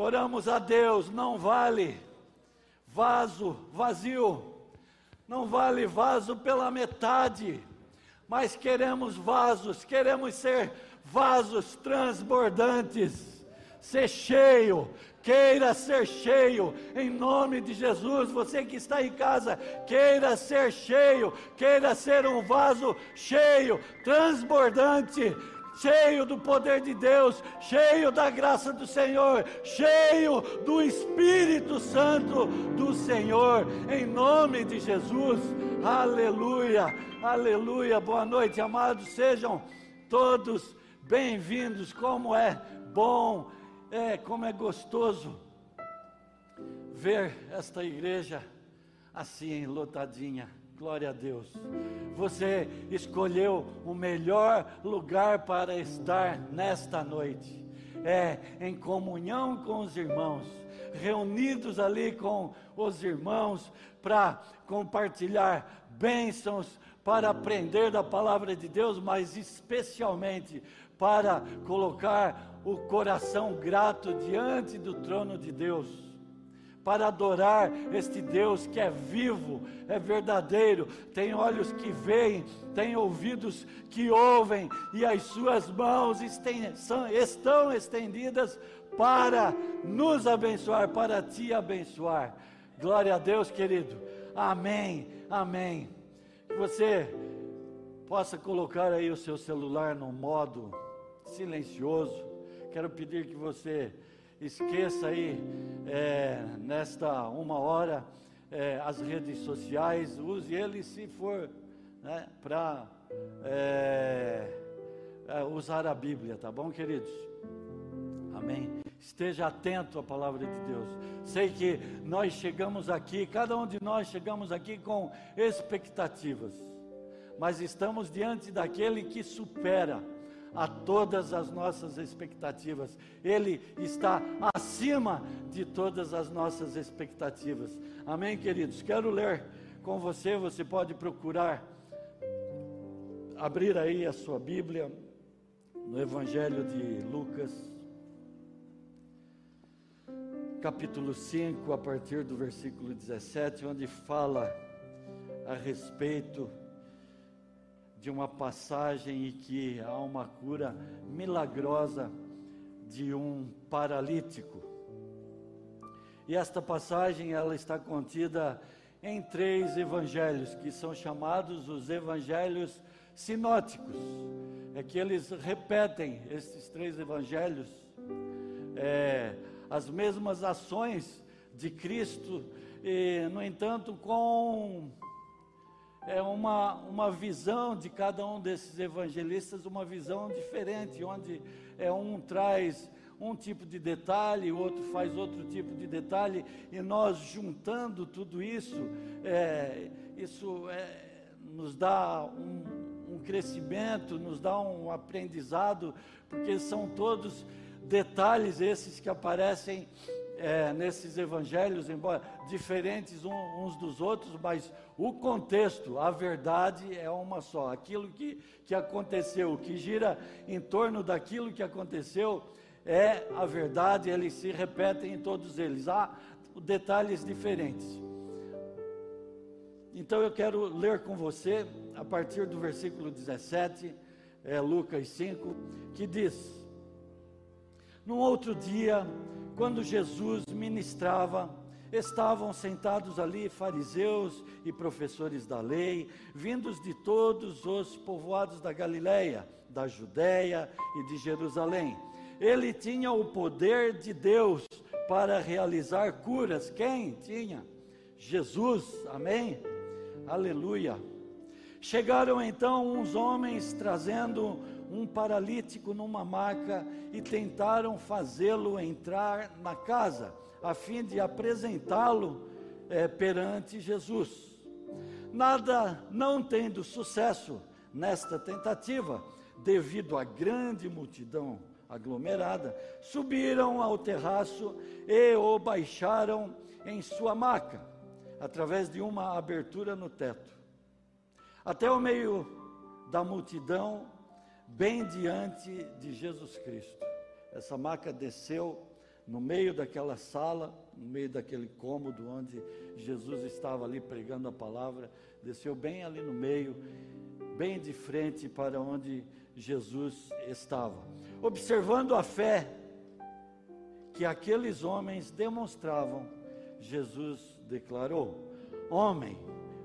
Oramos a Deus, não vale vaso vazio, não vale vaso pela metade, mas queremos vasos, queremos ser vasos transbordantes, ser cheio, queira ser cheio, em nome de Jesus. Você que está em casa, queira ser cheio, queira ser um vaso cheio, transbordante, cheio do poder de Deus, cheio da graça do Senhor, cheio do Espírito Santo do Senhor, em nome de Jesus. Aleluia, aleluia. Boa noite, amados. Sejam todos bem-vindos. Como é bom, é como é gostoso ver esta igreja assim lotadinha. Glória a Deus. Você escolheu o melhor lugar para estar nesta noite. É em comunhão com os irmãos, reunidos ali com os irmãos para compartilhar bênçãos, para aprender da palavra de Deus, mas especialmente para colocar o coração grato diante do trono de Deus para adorar este Deus que é vivo, é verdadeiro, tem olhos que veem, tem ouvidos que ouvem, e as suas mãos estão estendidas para nos abençoar, para te abençoar. Glória a Deus, querido. Amém, amém. Que você possa colocar aí o seu celular no modo silencioso. Quero pedir que você esqueça aí é, nesta uma hora é, as redes sociais, use ele se for né, para é, é, usar a Bíblia, tá bom, queridos? Amém. Esteja atento à palavra de Deus. Sei que nós chegamos aqui, cada um de nós chegamos aqui com expectativas, mas estamos diante daquele que supera a todas as nossas expectativas. Ele está acima de todas as nossas expectativas. Amém, queridos? Quero ler com você, você pode procurar abrir aí a sua Bíblia no Evangelho de Lucas, capítulo 5, a partir do versículo 17, onde fala a respeito de uma passagem em que há uma cura milagrosa de um paralítico. E esta passagem ela está contida em três evangelhos que são chamados os evangelhos sinóticos. É que eles repetem esses três evangelhos é, as mesmas ações de Cristo e no entanto com é uma, uma visão de cada um desses evangelistas, uma visão diferente, onde é, um traz um tipo de detalhe, o outro faz outro tipo de detalhe, e nós juntando tudo isso, é, isso é, nos dá um, um crescimento, nos dá um aprendizado, porque são todos detalhes esses que aparecem é, nesses evangelhos, embora diferentes uns dos outros, mas o contexto, a verdade é uma só. Aquilo que, que aconteceu, que gira em torno daquilo que aconteceu, é a verdade, eles se repetem em todos eles. Há detalhes diferentes. Então eu quero ler com você, a partir do versículo 17, é, Lucas 5, que diz: Num outro dia, quando Jesus ministrava, estavam sentados ali fariseus e professores da lei, vindos de todos os povoados da Galileia, da Judéia e de Jerusalém. Ele tinha o poder de Deus para realizar curas. Quem tinha? Jesus. Amém? Aleluia. Chegaram então uns homens trazendo um paralítico numa maca e tentaram fazê-lo entrar na casa, a fim de apresentá-lo é, perante Jesus. Nada não tendo sucesso nesta tentativa, devido à grande multidão aglomerada, subiram ao terraço e o baixaram em sua maca, através de uma abertura no teto. Até o meio da multidão bem diante de Jesus Cristo. Essa maca desceu no meio daquela sala, no meio daquele cômodo onde Jesus estava ali pregando a palavra, desceu bem ali no meio, bem de frente para onde Jesus estava. Observando a fé que aqueles homens demonstravam, Jesus declarou: Homem,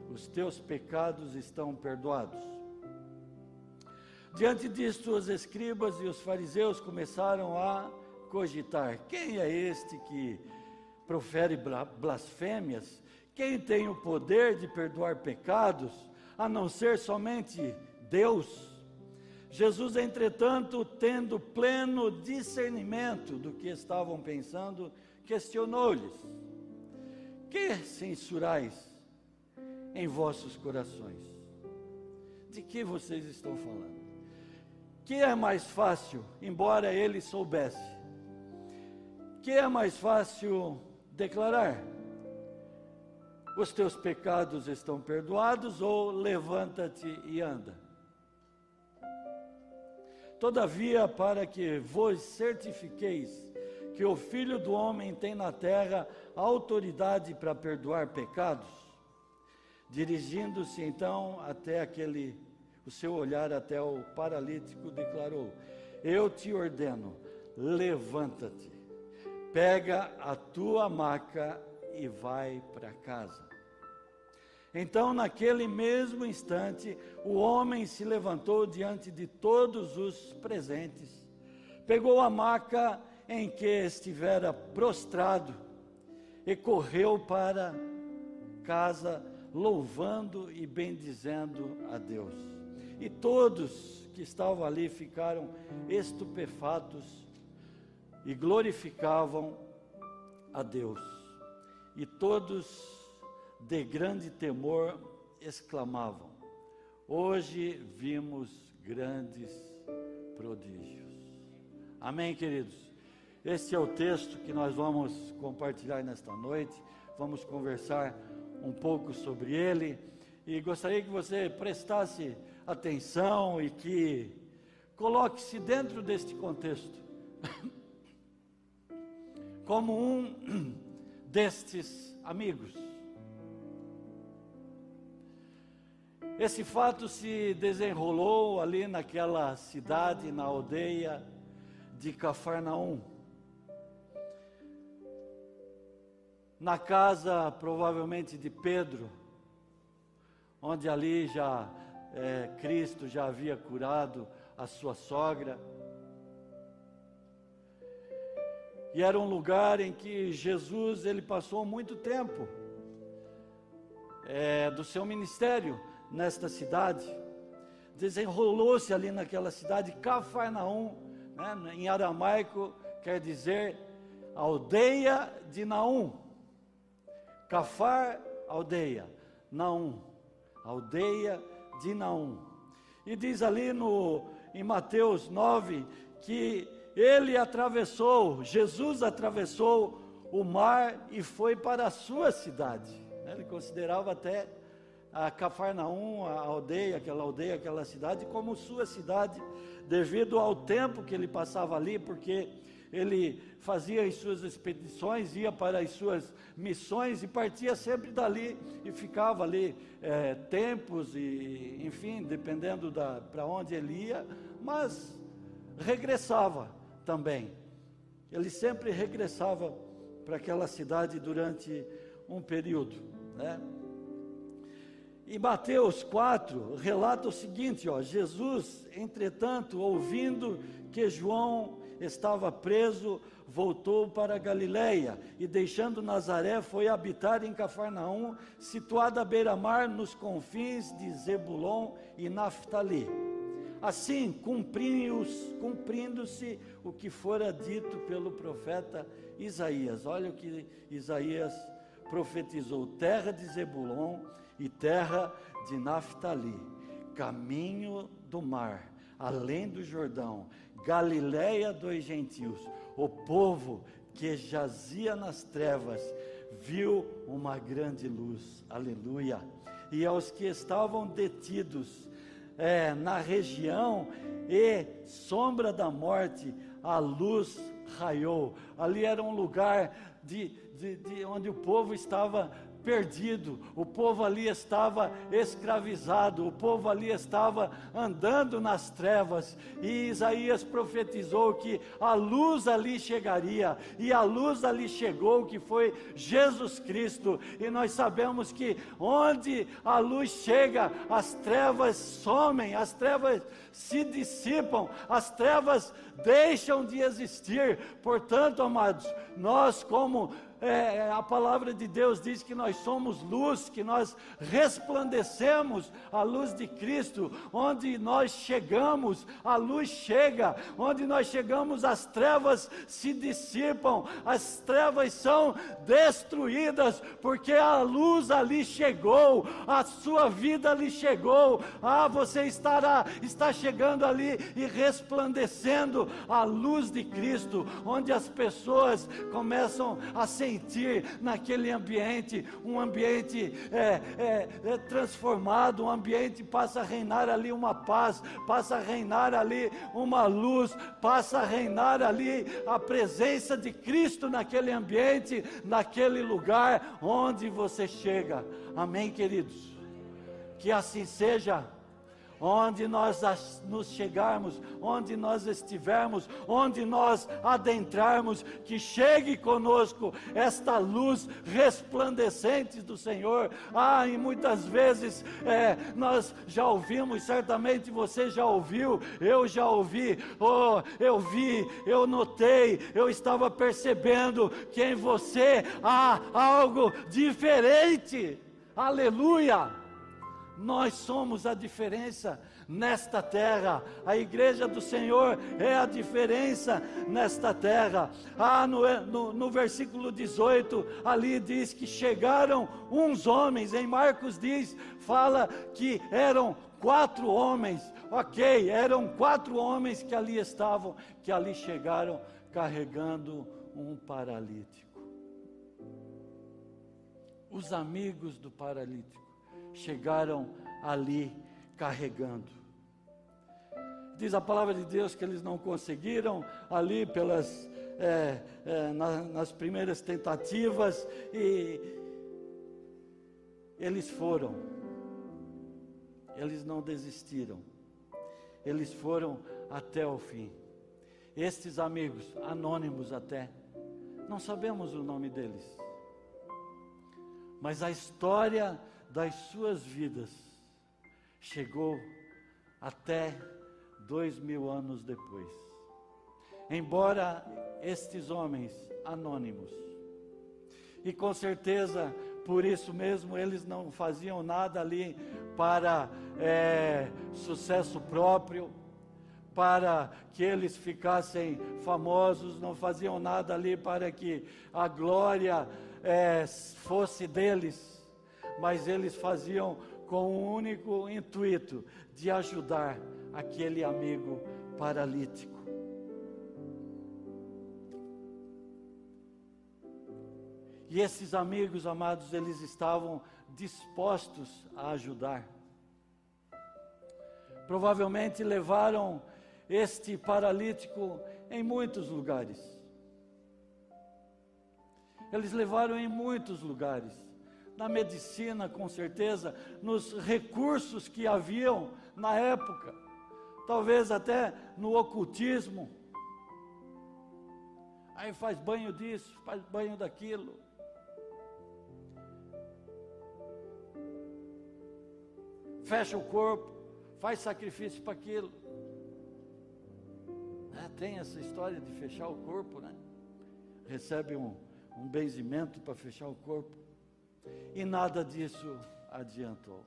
os teus pecados estão perdoados. Diante disto, os escribas e os fariseus começaram a cogitar: quem é este que profere blasfêmias? Quem tem o poder de perdoar pecados, a não ser somente Deus? Jesus, entretanto, tendo pleno discernimento do que estavam pensando, questionou-lhes: Que censurais em vossos corações? De que vocês estão falando? Que é mais fácil, embora ele soubesse, que é mais fácil declarar: Os teus pecados estão perdoados, ou levanta-te e anda? Todavia, para que vos certifiqueis que o Filho do Homem tem na terra autoridade para perdoar pecados, dirigindo-se então até aquele, o seu olhar até o paralítico, declarou: Eu te ordeno, levanta-te, pega a tua maca e vai para casa. Então, naquele mesmo instante, o homem se levantou diante de todos os presentes, pegou a maca em que estivera prostrado e correu para casa, louvando e bendizendo a Deus. E todos que estavam ali ficaram estupefatos e glorificavam a Deus. E todos de grande temor, exclamavam: Hoje vimos grandes prodígios. Amém, queridos? Este é o texto que nós vamos compartilhar nesta noite. Vamos conversar um pouco sobre ele e gostaria que você prestasse atenção e que coloque-se dentro deste contexto como um destes amigos Esse fato se desenrolou ali naquela cidade, na aldeia de Cafarnaum. Na casa, provavelmente, de Pedro, onde ali já é, Cristo já havia curado a sua sogra. E era um lugar em que Jesus ele passou muito tempo é, do seu ministério nesta cidade. Desenrolou-se ali naquela cidade, Cafarnaum, né, em aramaico quer dizer aldeia de Naum. Cafar, aldeia. Naum, aldeia de Naum. E diz ali no, em Mateus 9 que ele atravessou, Jesus atravessou o mar e foi para a sua cidade. Né, ele considerava até a Cafarnaum, a aldeia, aquela aldeia, aquela cidade, como sua cidade, devido ao tempo que ele passava ali, porque ele fazia as suas expedições, ia para as suas missões e partia sempre dali e ficava ali é, tempos e, enfim, dependendo da para onde ele ia, mas regressava também. Ele sempre regressava para aquela cidade durante um período, né? E Mateus 4 relata o seguinte, ó, Jesus, entretanto, ouvindo que João estava preso, voltou para Galiléia e deixando Nazaré foi habitar em Cafarnaum, situada à beira-mar nos confins de Zebulon e Naftali. Assim, cumprindo-se o que fora dito pelo profeta Isaías. Olha o que Isaías profetizou: terra de Zebulon e terra de Naftali, caminho do mar, além do Jordão, Galiléia dos gentios, o povo que jazia nas trevas, viu uma grande luz, aleluia. E aos que estavam detidos é, na região e sombra da morte, a luz raiou. Ali era um lugar de, de, de onde o povo estava perdido, o povo ali estava escravizado, o povo ali estava andando nas trevas, e Isaías profetizou que a luz ali chegaria, e a luz ali chegou, que foi Jesus Cristo, e nós sabemos que onde a luz chega, as trevas somem, as trevas se dissipam, as trevas deixam de existir. Portanto, amados, nós como é, a palavra de Deus diz que nós somos luz, que nós resplandecemos a luz de Cristo. Onde nós chegamos, a luz chega. Onde nós chegamos, as trevas se dissipam, as trevas são destruídas, porque a luz ali chegou, a sua vida ali chegou. Ah, você estará, está chegando ali e resplandecendo a luz de Cristo, onde as pessoas começam a sentir sentir naquele ambiente, um ambiente é, é, é transformado, um ambiente passa a reinar ali uma paz, passa a reinar ali uma luz, passa a reinar ali a presença de Cristo naquele ambiente, naquele lugar onde você chega. Amém, queridos? Que assim seja onde nós nos chegarmos, onde nós estivermos, onde nós adentrarmos, que chegue conosco esta luz resplandecente do Senhor. Ah, e muitas vezes é, nós já ouvimos, certamente você já ouviu, eu já ouvi, oh, eu vi, eu notei, eu estava percebendo que em você há algo diferente. Aleluia! Nós somos a diferença nesta terra. A igreja do Senhor é a diferença nesta terra. Ah, no, no, no, versículo 18, ali diz que chegaram uns homens. Em Marcos diz, fala que eram quatro homens. Ok, eram quatro homens que ali estavam, que ali chegaram carregando um paralítico. Os amigos do paralítico chegaram ali carregando. Diz a palavra de Deus que eles não conseguiram ali pelas é, é, na, nas primeiras tentativas e eles foram. Eles não desistiram. Eles foram até o fim. Estes amigos, anônimos até, não sabemos o nome deles. Mas a história das suas vidas chegou até dois mil anos depois. Embora estes homens anônimos, e com certeza por isso mesmo eles não faziam nada ali para é, sucesso próprio, para que eles ficassem famosos, não faziam nada ali para que a glória é, fosse deles mas eles faziam com o único intuito de ajudar aquele amigo paralítico. E esses amigos amados, eles estavam dispostos a ajudar. Provavelmente levaram este paralítico em muitos lugares. Eles levaram em muitos lugares na medicina, com certeza, nos recursos que haviam na época, talvez até no ocultismo. Aí faz banho disso, faz banho daquilo. Fecha o corpo, faz sacrifício para aquilo. É, tem essa história de fechar o corpo, né? Recebe um, um benzimento para fechar o corpo. E nada disso adiantou.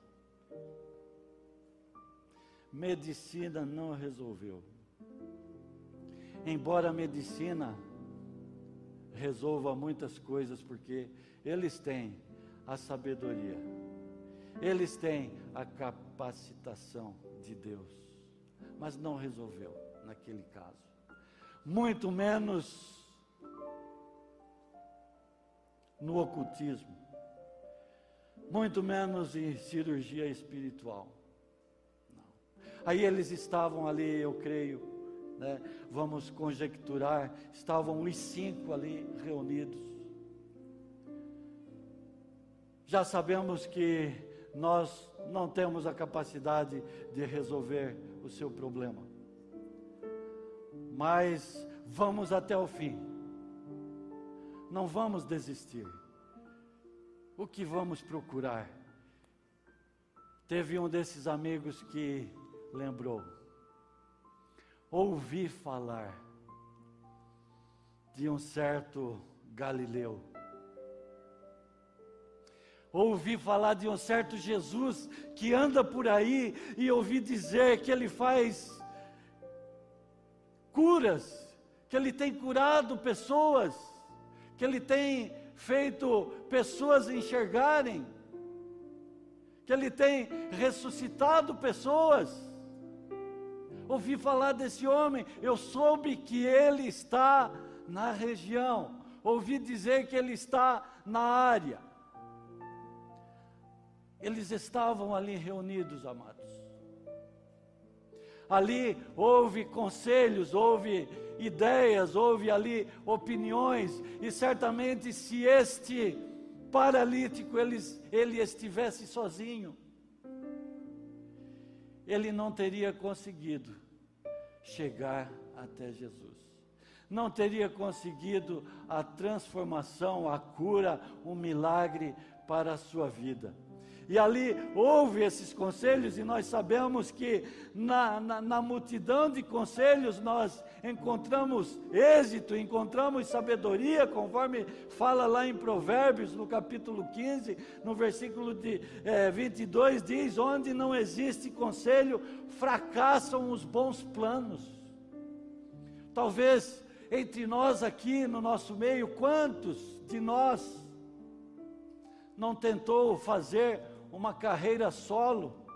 Medicina não resolveu. Embora a medicina resolva muitas coisas, porque eles têm a sabedoria, eles têm a capacitação de Deus, mas não resolveu naquele caso. Muito menos no ocultismo muito menos em cirurgia espiritual. Não. Aí eles estavam ali, eu creio, né? vamos conjecturar, estavam os cinco ali reunidos. Já sabemos que nós não temos a capacidade de resolver o seu problema, mas vamos até o fim, não vamos desistir. O que vamos procurar? Teve um desses amigos que lembrou, ouvi falar de um certo Galileu. Ouvi falar de um certo Jesus que anda por aí e ouvi dizer que ele faz curas, que ele tem curado pessoas, que ele tem feito pessoas enxergarem, que ele tem ressuscitado pessoas ouvi falar desse homem, eu soube que ele está na região, ouvi dizer que ele está na área. Eles estavam ali reunidos, amados. Ali houve conselhos, houve ideias, houve ali opiniões, e certamente se este paralítico ele, ele estivesse sozinho, ele não teria conseguido chegar até Jesus. Não teria conseguido a transformação, a cura, um milagre para a sua vida. E ali houve esses conselhos, e nós sabemos que na, na, na, multidão de conselhos nós encontramos êxito, encontramos sabedoria, conforme fala lá em Provérbios, no capítulo 15, no versículo de, é, 22, diz: Onde não existe conselho, fracassam os bons planos. Talvez entre nós aqui no nosso meio, quantos de nós não tentou fazer uma carreira solo,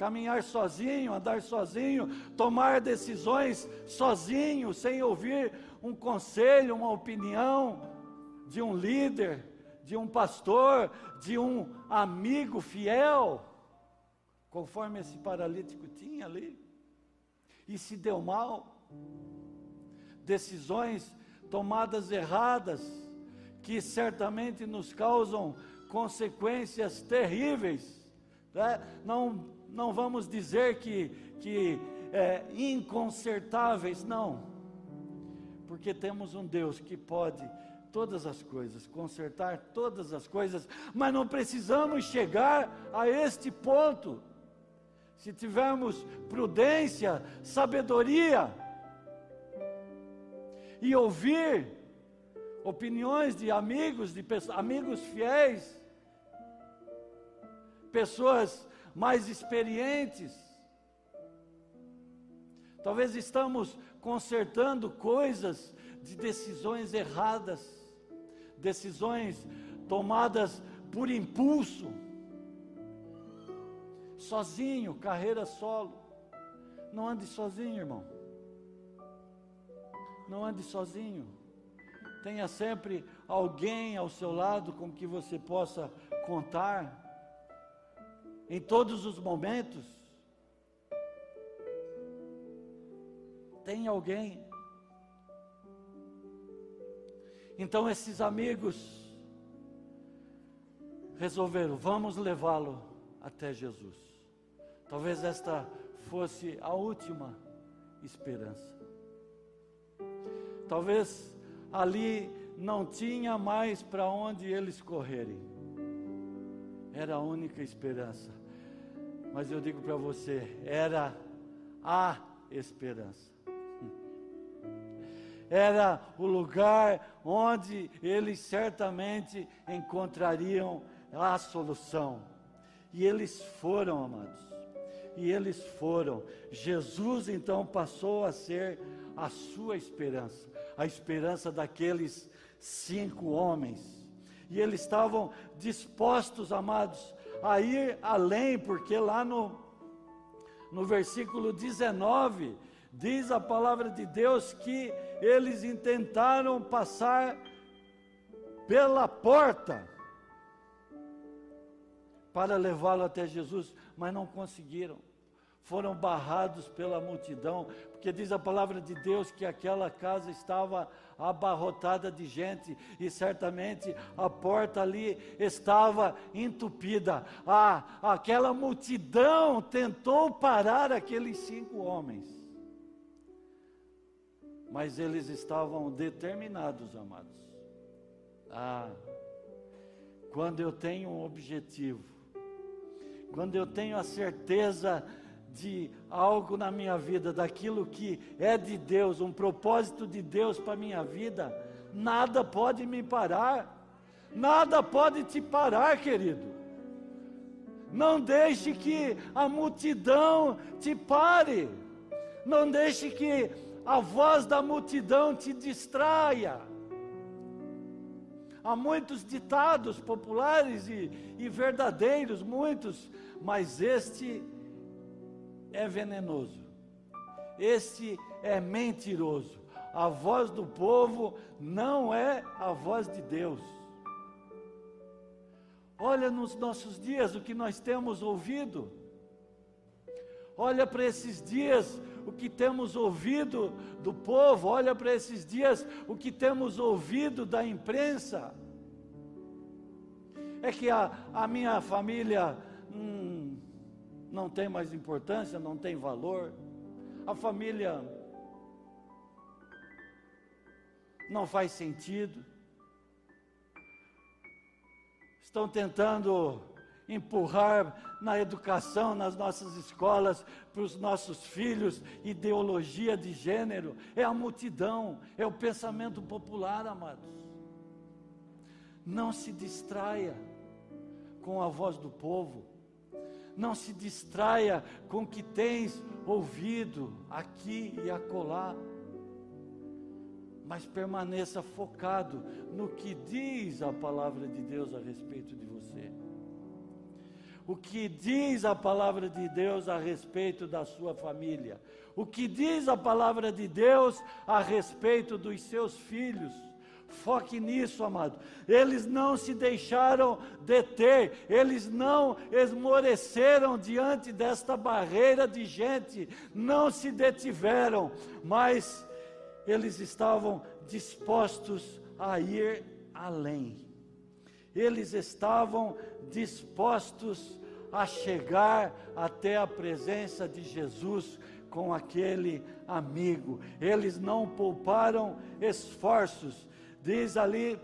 caminhar sozinho, andar sozinho, tomar decisões sozinho, sem ouvir um conselho, uma opinião de um líder, de um pastor, de um amigo fiel, conforme esse paralítico tinha ali, e se deu mal, decisões tomadas erradas, que certamente nos causam consequências terríveis. Né? Não, não vamos dizer que, que é, inconsertáveis, não, porque temos um Deus que pode todas as coisas, consertar todas as coisas, mas não precisamos chegar a este ponto. Se tivermos prudência, sabedoria e ouvir opiniões de amigos, de amigos fiéis, pessoas mais experientes. Talvez estamos consertando coisas de decisões erradas, decisões tomadas por impulso, sozinho, carreira solo. Não ande sozinho, irmão. Não ande sozinho. Tenha sempre alguém ao seu lado com que você possa contar em todos os momentos. Tem alguém. Então esses amigos resolveram, vamos levá-lo até Jesus. Talvez esta fosse a última esperança. Talvez ali não tinha mais para onde eles correrem. Era a única esperança. Mas eu digo para você, era a esperança. Era o lugar onde eles certamente encontrariam a solução. E eles foram, amados. E eles foram. Jesus então passou a ser a sua esperança, a esperança daqueles cinco homens. E eles estavam dispostos, amados, a ir além, porque lá no, no versículo 19, diz a palavra de Deus que eles intentaram passar pela porta para levá-lo até Jesus, mas não conseguiram, foram barrados pela multidão, porque diz a palavra de Deus que aquela casa estava abarrotada de gente e certamente a porta ali estava entupida. Ah, aquela multidão tentou parar aqueles cinco homens, mas eles estavam determinados, amados. Ah, quando eu tenho um objetivo, quando eu tenho a certeza de algo na minha vida, daquilo que é de Deus, um propósito de Deus para a minha vida, nada pode me parar, nada pode te parar, querido. Não deixe que a multidão te pare, não deixe que a voz da multidão te distraia. Há muitos ditados populares e, e verdadeiros, muitos, mas este é venenoso, este é mentiroso. A voz do povo não é a voz de Deus. Olha nos nossos dias o que nós temos ouvido. Olha para esses dias o que temos ouvido do povo, olha para esses dias o que temos ouvido da imprensa. É que a, a minha família hum, não tem mais importância, não tem valor. A família não faz sentido. Estão tentando empurrar na educação, nas nossas escolas, para os nossos filhos, ideologia de gênero. É a multidão, é o pensamento popular, amados. Não se distraia com a voz do povo não se distraia com o que tens ouvido aqui e acolá, mas permaneça focado no que diz a palavra de Deus a respeito de você. O que diz a palavra de Deus a respeito da sua família? O que diz a palavra de Deus a respeito dos seus filhos? Foque nisso, amado. Eles não se deixaram deter, eles não esmoreceram diante desta barreira de gente, não se detiveram, mas eles estavam dispostos a ir além. Eles estavam dispostos a chegar até a presença de Jesus com aquele amigo. Eles não pouparam esforços Diz ali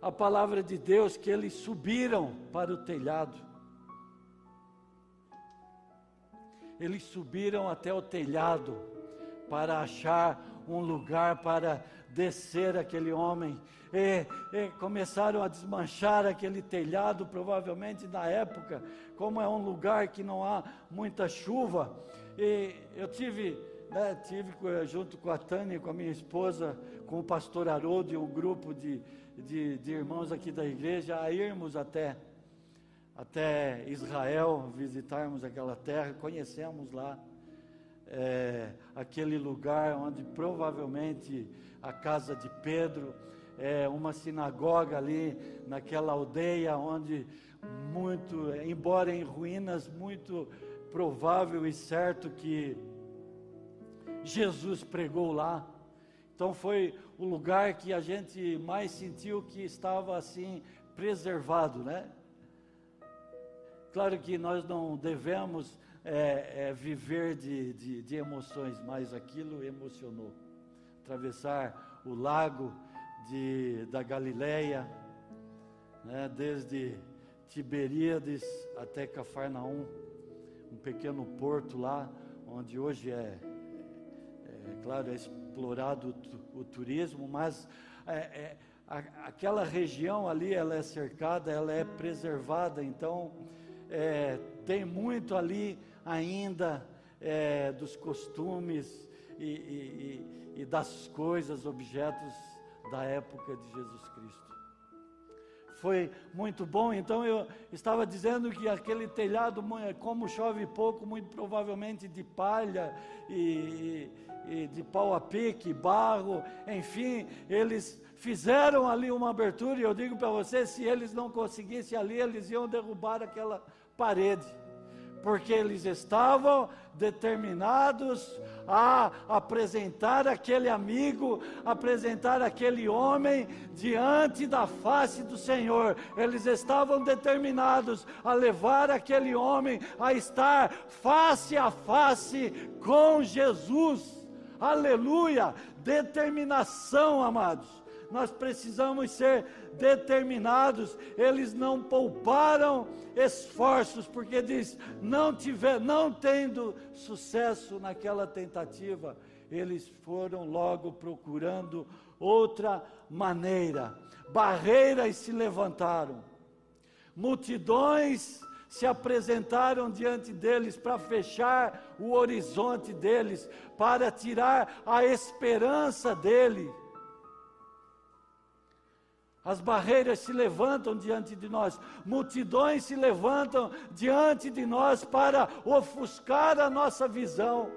a palavra de Deus que eles subiram para o telhado. Eles subiram até o telhado para achar um lugar para descer aquele homem. E, e, começaram a desmanchar aquele telhado, provavelmente na época, como é um lugar que não há muita chuva. E eu tive né, tive junto com a Tânia, com a minha esposa, com o pastor Haroldo e um grupo de, de, de irmãos aqui da igreja, a irmos até, até Israel, visitarmos aquela terra, conhecemos lá é, aquele lugar onde provavelmente a casa de Pedro, é, uma sinagoga ali naquela aldeia onde muito, embora em ruínas, muito provável e certo que Jesus pregou lá. Então foi o lugar que a gente mais sentiu que estava assim preservado, né? Claro que nós não devemos é, é, viver de, de, de emoções, mas aquilo emocionou. Atravessar o lago de, da Galileia, né, desde Tiberíades até Cafarnaum, um pequeno porto lá, onde hoje é é claro, é explorado o, turismo, mas é, é, a, aquela região ali, ela é cercada, ela é preservada, então é, tem muito ali ainda é, dos costumes e, e, e das coisas, objetos da época de Jesus Cristo foi muito bom. Então eu estava dizendo que aquele telhado, como chove pouco, muito provavelmente de palha e, e de pau a pique, barro, enfim, eles fizeram ali uma abertura, e eu digo para você, se eles não conseguissem ali, eles iam derrubar aquela parede, porque eles estavam determinados a apresentar aquele amigo, apresentar aquele homem diante da face do Senhor. Eles estavam determinados a levar aquele homem a estar face a face com Jesus. Aleluia! Determinação, amados nós precisamos ser determinados. Eles não pouparam esforços, porque diz: não tiver, não tendo sucesso naquela tentativa, eles foram logo procurando outra maneira. Barreiras se levantaram. Multidões se apresentaram diante deles para fechar o horizonte deles, para tirar a esperança dele. As barreiras se levantam diante de nós, multidões se levantam diante de nós para ofuscar a nossa visão.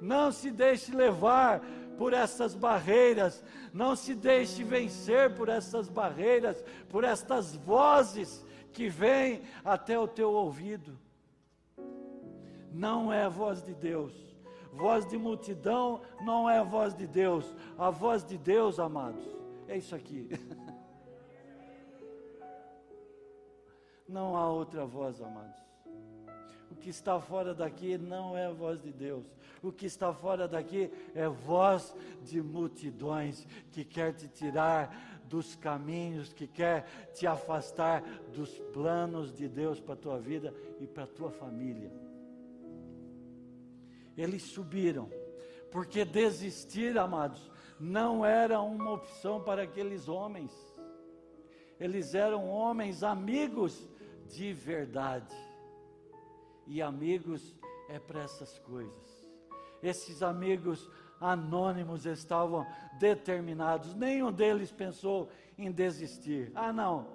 Não se deixe levar por essas barreiras, não se deixe vencer por essas barreiras, por estas vozes que vêm até o teu ouvido. Não é a voz de Deus. Voz de multidão não é a voz de Deus. A voz de Deus, amados, é isso aqui. Não há outra voz, amados. O que está fora daqui não é a voz de Deus. O que está fora daqui é voz de multidões que quer te tirar dos caminhos, que quer te afastar dos planos de Deus para a tua vida e para a tua família. Eles subiram, porque desistir, amados, não era uma opção para aqueles homens. Eles eram homens amigos de verdade. E amigos é para essas coisas. Esses amigos anônimos estavam determinados, nenhum deles pensou em desistir. Ah, não,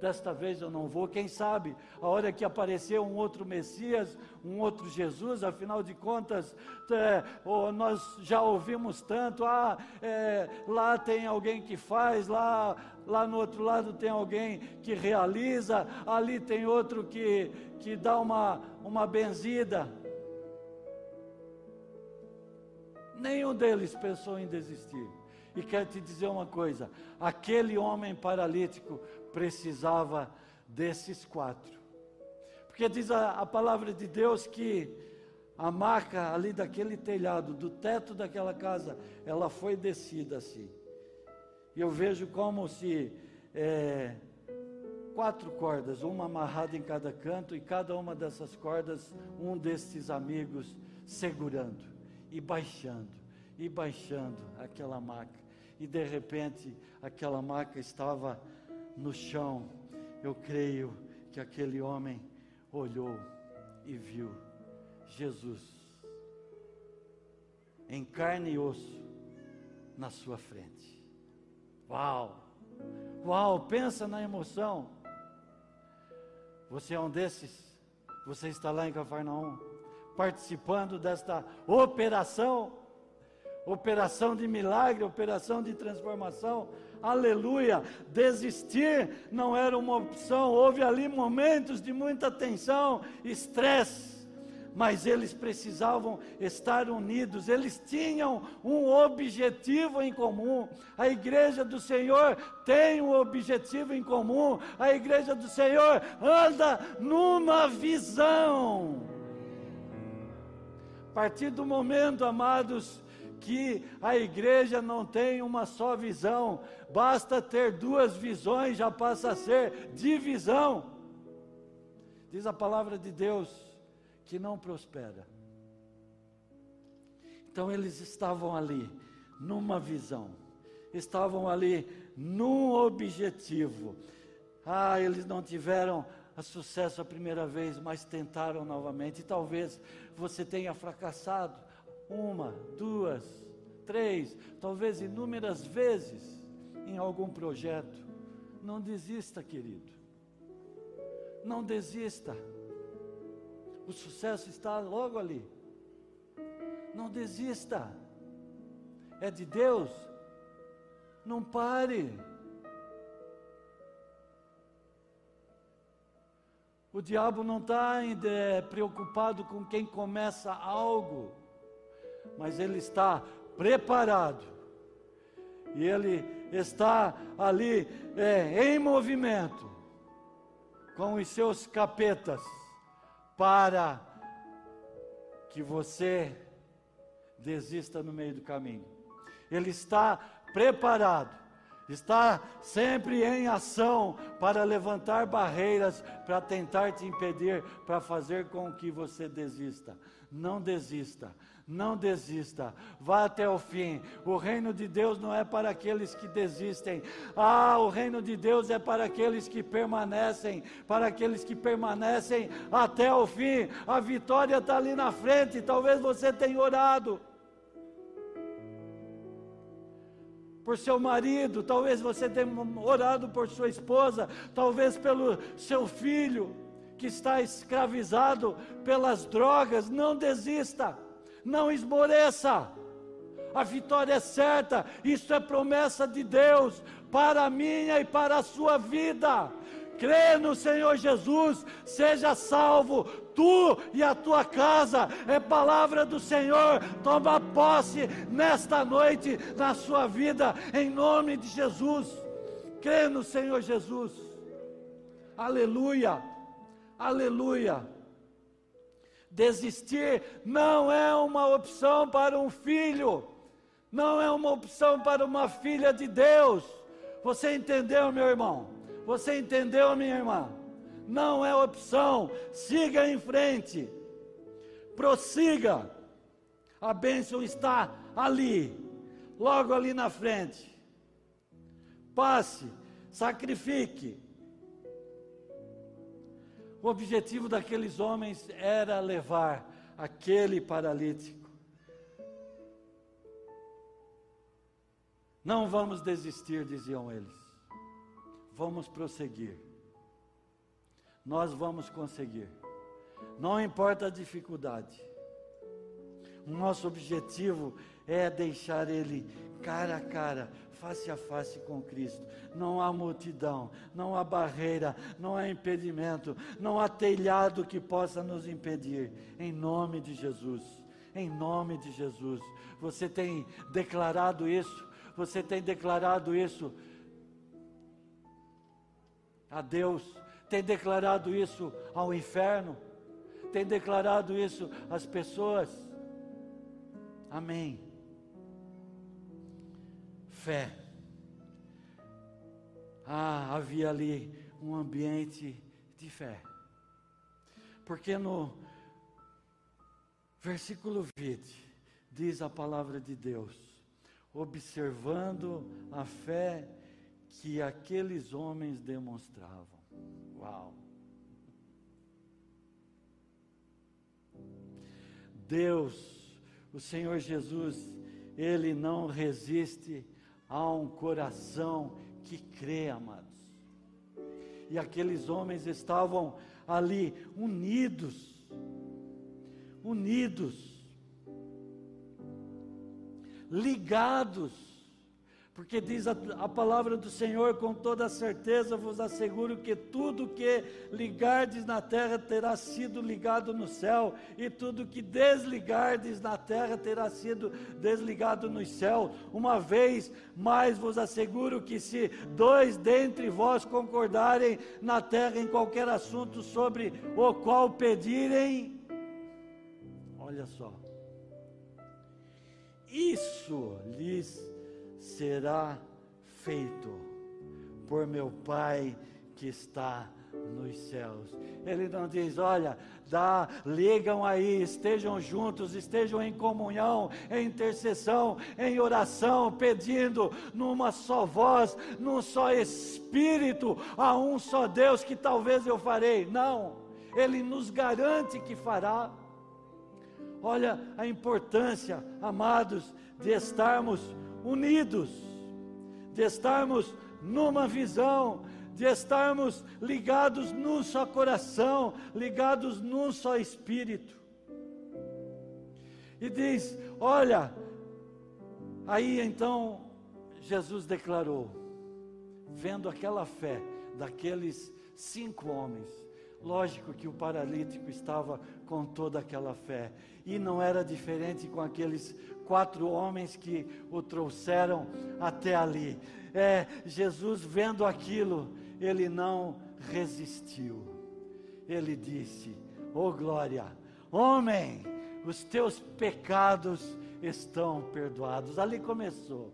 desta vez eu não vou. Quem sabe, a hora que aparecer um outro Messias, um outro Jesus, afinal de contas, é, oh, nós já ouvimos tanto. Ah, é, lá tem alguém que faz, lá, lá no outro lado tem alguém que realiza, ali tem outro que, que dá uma, uma benzida. Nenhum deles pensou em desistir. E quero te dizer uma coisa: aquele homem paralítico precisava desses quatro. Porque diz a, a palavra de Deus que a maca ali daquele telhado, do teto daquela casa, ela foi descida assim. E eu vejo como se é, quatro cordas, uma amarrada em cada canto, e cada uma dessas cordas, um destes amigos segurando e baixando, e baixando aquela maca. E de repente aquela maca estava no chão, eu creio que aquele homem olhou e viu Jesus em carne e osso na sua frente. Uau! Uau, pensa na emoção. Você é um desses? Você está lá em Cafarnaum, participando desta operação, operação de milagre, operação de transformação, aleluia. Desistir não era uma opção, houve ali momentos de muita tensão, estresse, mas eles precisavam estar unidos, eles tinham um objetivo em comum. A igreja do Senhor tem um objetivo em comum, a igreja do Senhor anda numa visão. A partir do momento, amados, que a igreja não tem uma só visão, basta ter duas visões, já passa a ser divisão. Diz a palavra de Deus que não prospera. Então eles estavam ali, numa visão, estavam ali num objetivo. Ah, eles não tiveram sucesso a primeira vez, mas tentaram novamente. E talvez você tenha fracassado uma, duas, três, talvez inúmeras vezes em algum projeto. Não desista, querido. Não desista. O sucesso está logo ali. Não desista. É de Deus. Não pare. O diabo não está preocupado com quem começa algo, mas ele está preparado e ele está ali é, em movimento com os seus capetas para que você desista no meio do caminho. Ele está preparado, está sempre em ação para levantar barreiras, para tentar te impedir, para fazer com que você desista. Não desista não desista, vá até o fim. O reino de Deus não é para aqueles que desistem. Ah, o reino de Deus é para aqueles que permanecem, para aqueles que permanecem até o fim. A vitória está ali na frente. Talvez você tenha orado. por seu marido, talvez você tenha orado por sua esposa, talvez pelo seu filho que está escravizado pelas drogas, não desista não esmoreça. A vitória é certa, isso é promessa de Deus para a minha e para a sua vida. Crê no Senhor Jesus, seja salvo, tu e a tua casa, é palavra do Senhor. Toma posse nesta noite na sua vida, em nome de Jesus. Crê no Senhor Jesus, aleluia, aleluia. Desistir não é uma opção para um filho, não é uma opção para uma filha de Deus. Você entendeu, meu irmão? Você entendeu, minha irmã? Não é opção. Siga em frente. Prossiga. A bênção está ali, logo ali na frente. Passe, sacrifique, o objetivo daqueles homens era levar aquele paralítico. Não vamos desistir, diziam eles. Vamos prosseguir. Nós vamos conseguir. Não importa a dificuldade. O nosso objetivo é deixar ele cara a cara, face a face com Cristo. Não há multidão, não há barreira, não há impedimento, não há telhado que possa nos impedir. Em nome de Jesus. Em nome de Jesus. Você tem declarado isso? Você tem declarado isso a Deus? Tem declarado isso ao inferno? Tem declarado isso às pessoas? Amém fé. Ah, havia ali um ambiente de fé. Porque no versículo 20 diz a palavra de Deus: observando a fé que aqueles homens demonstravam. Uau! Deus, o Senhor Jesus, Ele não resiste Há um coração que crê, amados. E aqueles homens estavam ali unidos, unidos, ligados porque diz a, a, palavra do Senhor, com toda certeza vos asseguro que tudo que ligardes na terra terá sido ligado no céu, e tudo que desligardes na terra terá sido desligado no céu. Uma vez mais vos asseguro que se dois dentre vós concordarem na terra em qualquer assunto sobre o qual pedirem, olha só, isso lhes será feito por meu Pai que está nos céus. Ele não diz, olha, dá, ligam aí, estejam juntos, estejam em comunhão, em intercessão, em oração, pedindo numa só voz, num só espírito, a um só Deus que talvez eu farei. Não, ele nos garante que fará. Olha a importância, amados, de estarmos unidos, de estarmos numa visão, de estarmos ligados num só coração, ligados num só espírito. E diz: Olha, aí então Jesus declarou, vendo aquela fé daqueles cinco homens, Lógico que o paralítico estava com toda aquela fé, e não era diferente com aqueles quatro homens que o trouxeram até ali. É, Jesus, vendo aquilo, ele não resistiu. Ele disse: Oh glória, homem, os teus pecados estão perdoados. Ali começou.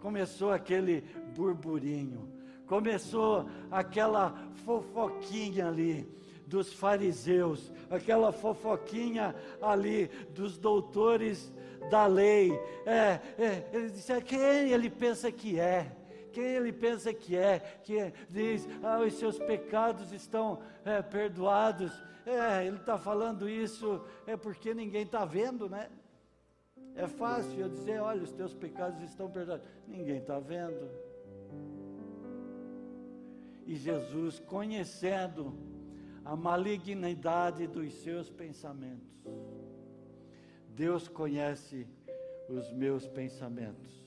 Começou aquele burburinho. Começou aquela fofoquinha ali dos fariseus, aquela fofoquinha ali dos doutores da lei. É, é, ele disse: quem ele pensa que é? Quem ele pensa que é? Que diz: ah, os seus pecados estão é, perdoados. É, ele está falando isso é porque ninguém está vendo, né? É fácil eu dizer: olha, os teus pecados estão perdoados. Ninguém está vendo. E Jesus, conhecendo a malignidade dos seus pensamentos, Deus conhece os meus pensamentos.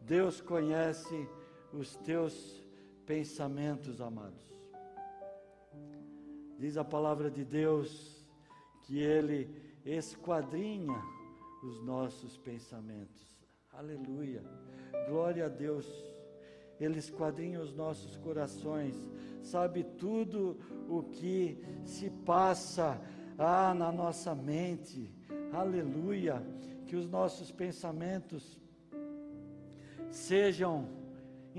Deus conhece os teus pensamentos, amados. Diz a palavra de Deus que Ele esquadrinha os nossos pensamentos. Aleluia. Glória a Deus. Ele esquadrinha os nossos corações, sabe tudo o que se passa ah, na nossa mente. Aleluia. Que os nossos pensamentos sejam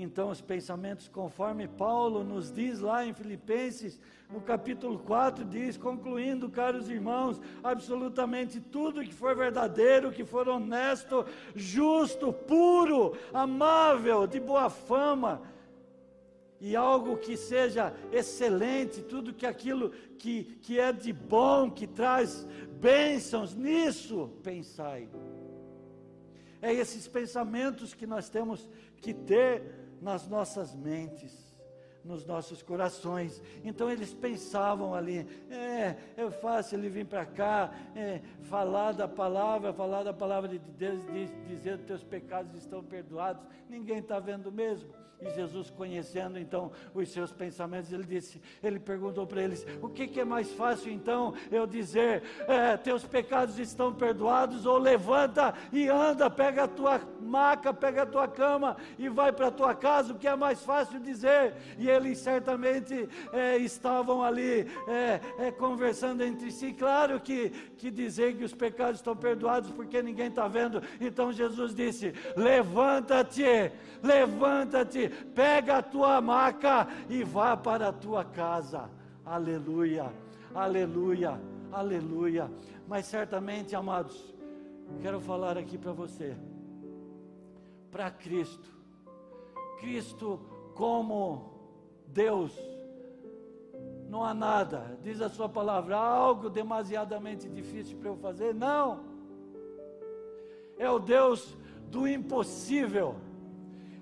então os pensamentos conforme Paulo nos diz lá em Filipenses, no capítulo 4, diz, concluindo, caros irmãos, absolutamente tudo que for verdadeiro, que for honesto, justo, puro, amável, de boa fama, e algo que seja excelente, tudo que aquilo que, que é de bom, que traz bênçãos, nisso pensai. É esses pensamentos que nós temos que ter nas nossas mentes nos nossos corações. Então eles pensavam ali: é, é fácil ele vir para cá, é, falar da palavra, falar da palavra de Deus, dizer que teus pecados estão perdoados. Ninguém está vendo mesmo. E Jesus, conhecendo então os seus pensamentos, ele disse, ele perguntou para eles: o que, que, é mais fácil então eu dizer, é, teus pecados estão perdoados, ou levanta e anda, pega a tua maca, pega a tua cama e vai para a tua casa, o que é mais fácil dizer? E eles certamente é, estavam ali é, é, conversando entre si. Claro que, que dizer que os pecados estão perdoados porque ninguém está vendo. Então Jesus disse: levanta-te, levanta-te pega a tua maca e vá para a tua casa. Aleluia, aleluia, aleluia. Mas certamente, amados, quero falar aqui para você, para Cristo, Cristo como Deus, não há nada, diz a Sua palavra, algo demasiadamente difícil para eu fazer? Não, é o Deus do impossível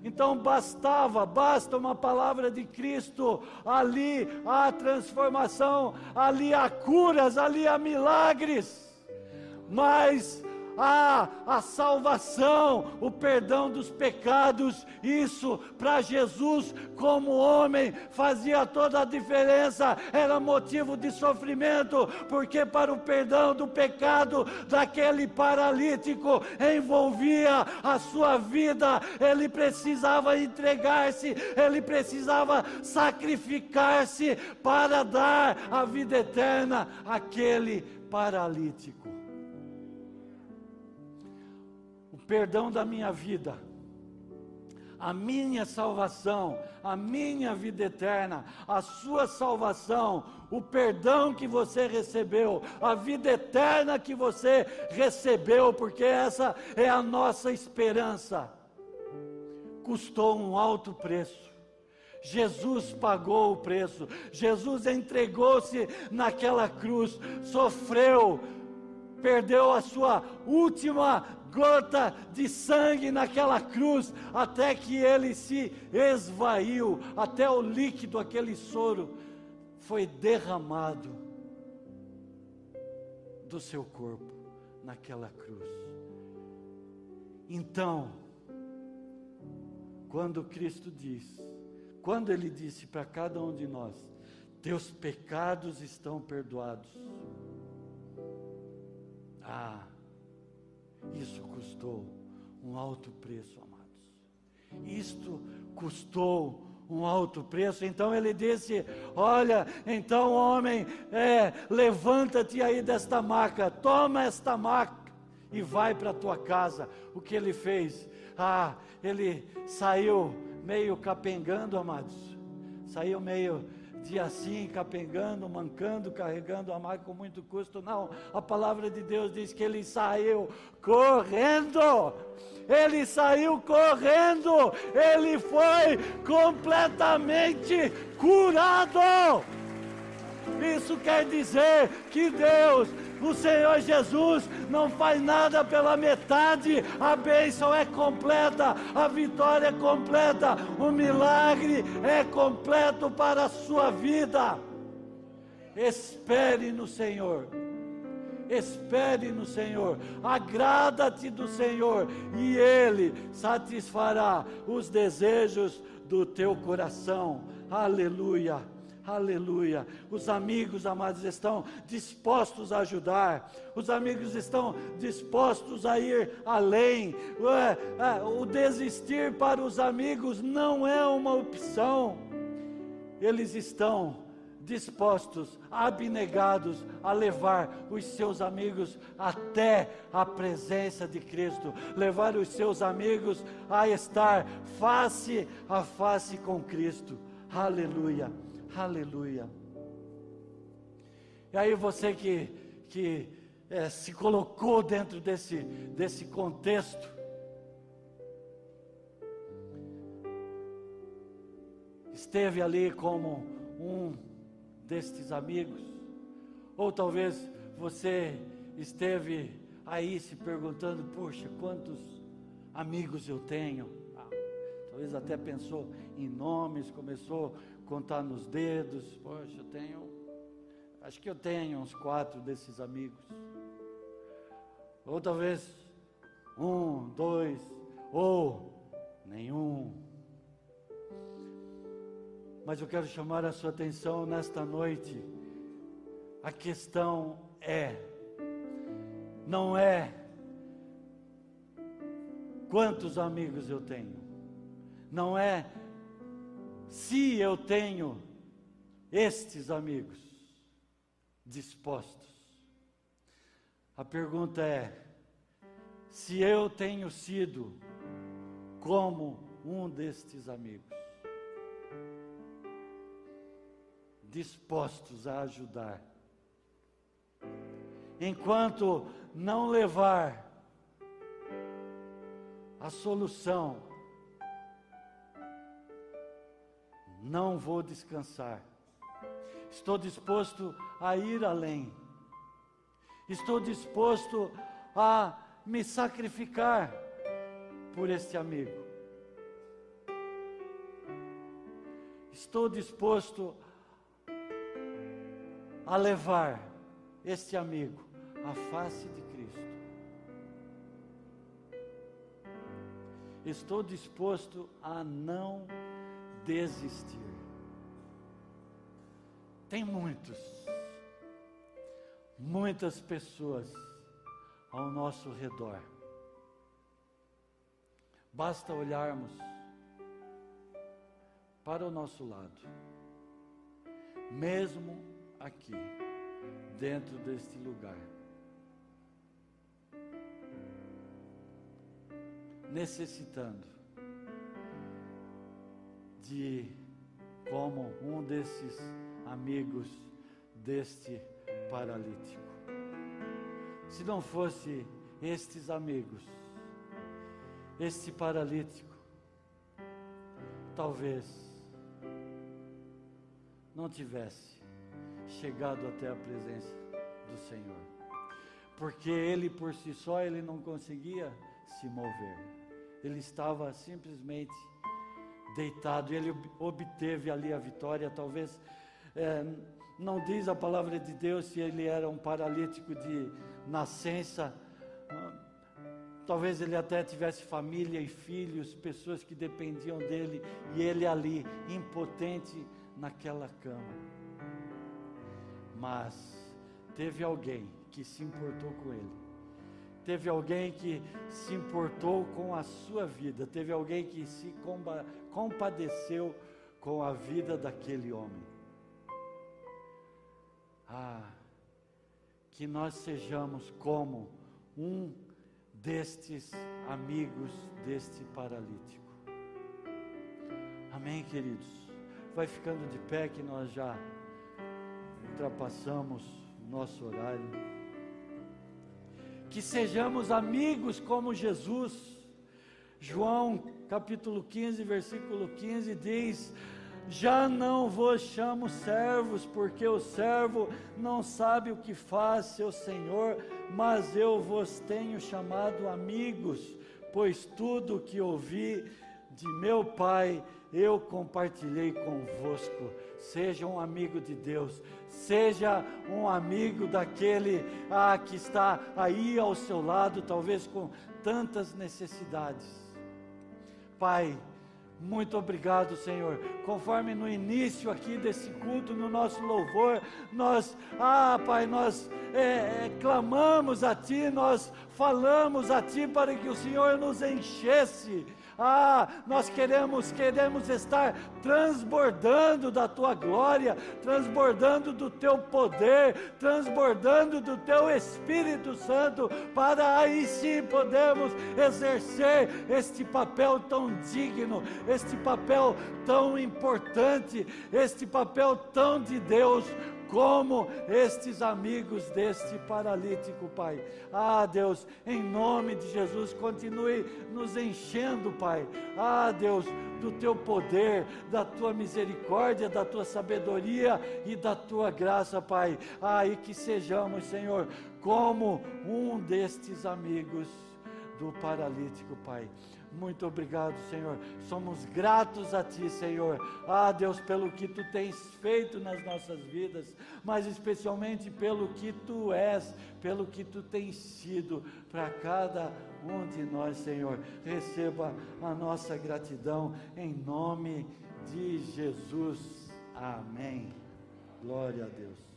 então bastava, basta uma palavra de Cristo, ali há transformação, ali há curas, ali há milagres. Mas ah, a salvação, o perdão dos pecados, isso para Jesus, como homem, fazia toda a diferença, era motivo de sofrimento, porque para o perdão do pecado daquele paralítico envolvia a sua vida, ele precisava entregar-se, ele precisava sacrificar-se para dar a vida eterna àquele paralítico perdão da minha vida, a minha salvação, a minha vida eterna, a sua salvação, o perdão que você recebeu, a vida eterna que você recebeu, porque essa é a nossa esperança. Custou um alto preço. Jesus pagou o preço, Jesus entregou-se naquela cruz, sofreu, perdeu a sua última gota de sangue naquela cruz, até que ele se esvaiu, até o líquido, aquele soro, foi derramado do seu corpo naquela cruz. Então, quando Cristo diz, quando Ele disse para cada um de nós: teus pecados estão perdoados. Ah, isso custou um alto preço, amados. Isto custou um alto preço. Então ele disse: Olha, então homem, é, levanta-te aí desta maca, toma esta maca e vai para a tua casa. O que ele fez? Ah, ele saiu meio capengando, amados. Saiu meio de assim, capengando, mancando, carregando a maca com muito custo. Não, a palavra de Deus diz que ele saiu correndo. Ele saiu correndo. Ele foi completamente curado. Isso quer dizer que Deus o Senhor Jesus não faz nada pela metade, a bênção é completa, a vitória é completa, o milagre é completo para a sua vida. Espere no Senhor. Espere no Senhor, agrada-te do Senhor, e Ele satisfará os desejos do teu coração. Aleluia. Aleluia. Os amigos amados estão dispostos a ajudar, os amigos estão dispostos a ir além. É, o desistir para os amigos não é uma opção, eles estão dispostos, abnegados a levar os seus amigos até a presença de Cristo, levar os seus amigos a estar face a face com Cristo. Aleluia. Aleluia. E aí você que, que é, se colocou dentro desse, desse contexto, esteve ali como um destes amigos, ou talvez você esteve aí se perguntando: puxa, quantos amigos eu tenho? Ah, talvez até pensou em nomes, começou contar nos dedos. Poxa, eu tenho. Acho que eu tenho uns quatro desses amigos. Ou talvez um, dois, ou nenhum. Mas eu quero chamar a sua atenção nesta noite. A questão é, não é quantos amigos eu tenho, não é se eu tenho estes amigos dispostos. A pergunta é: se eu tenho sido como um destes amigos, dispostos a ajudar, enquanto não levar a solução não vou descansar. Estou disposto a ir além. Estou disposto a me sacrificar por este amigo. Estou disposto a levar este amigo à face de Cristo. Estou disposto a não desistir. Tem muitos, muitas pessoas ao nosso redor. Basta olharmos para o nosso lado, mesmo aqui, dentro deste lugar. Necessitando de como um desses amigos deste paralítico. Se não fosse estes amigos, este paralítico, talvez não tivesse chegado até a presença do Senhor. Porque ele por si só ele não conseguia se mover. Ele estava simplesmente deitado, ele obteve ali a vitória. Talvez é, não diz a palavra de Deus se ele era um paralítico de nascença. Talvez ele até tivesse família e filhos, pessoas que dependiam dele, e ele ali, impotente naquela cama. mas teve alguém que se importou com ele. Teve alguém que se importou com a sua vida, teve alguém que se compadeceu com a vida daquele homem. Ah, que nós sejamos como um destes amigos deste paralítico. Amém, queridos? Vai ficando de pé que nós já ultrapassamos nosso horário. Que sejamos amigos como Jesus. João capítulo 15, versículo 15 diz: já não vos chamo servos, porque o servo não sabe o que faz seu senhor, mas eu vos tenho chamado amigos, pois tudo o que ouvi de meu Pai eu compartilhei convosco. Seja um amigo de Deus, seja um amigo daquele ah, que está aí ao seu lado, talvez com tantas necessidades. Pai, muito obrigado, Senhor. Conforme no início aqui desse culto, no nosso louvor, nós, ah, Pai, nós é, é, clamamos a Ti, nós falamos a Ti para que o Senhor nos enchesse ah, nós queremos, queremos estar transbordando da tua glória, transbordando do teu poder, transbordando do teu Espírito Santo, para aí sim podermos exercer este papel tão digno, este papel tão importante, este papel tão de Deus como estes amigos deste paralítico, Pai. Ah, Deus, em nome de Jesus, continue nos enchendo, Pai. Ah, Deus, do teu poder, da tua misericórdia, da tua sabedoria e da tua graça, Pai. Ah, e que sejamos, Senhor, como um destes amigos do paralítico, Pai. Muito obrigado, Senhor. Somos gratos a Ti, Senhor. Ah, Deus, pelo que Tu tens feito nas nossas vidas, mas especialmente pelo que Tu és, pelo que Tu tens sido para cada um de nós, Senhor. Receba a nossa gratidão em nome de Jesus. Amém. Glória a Deus.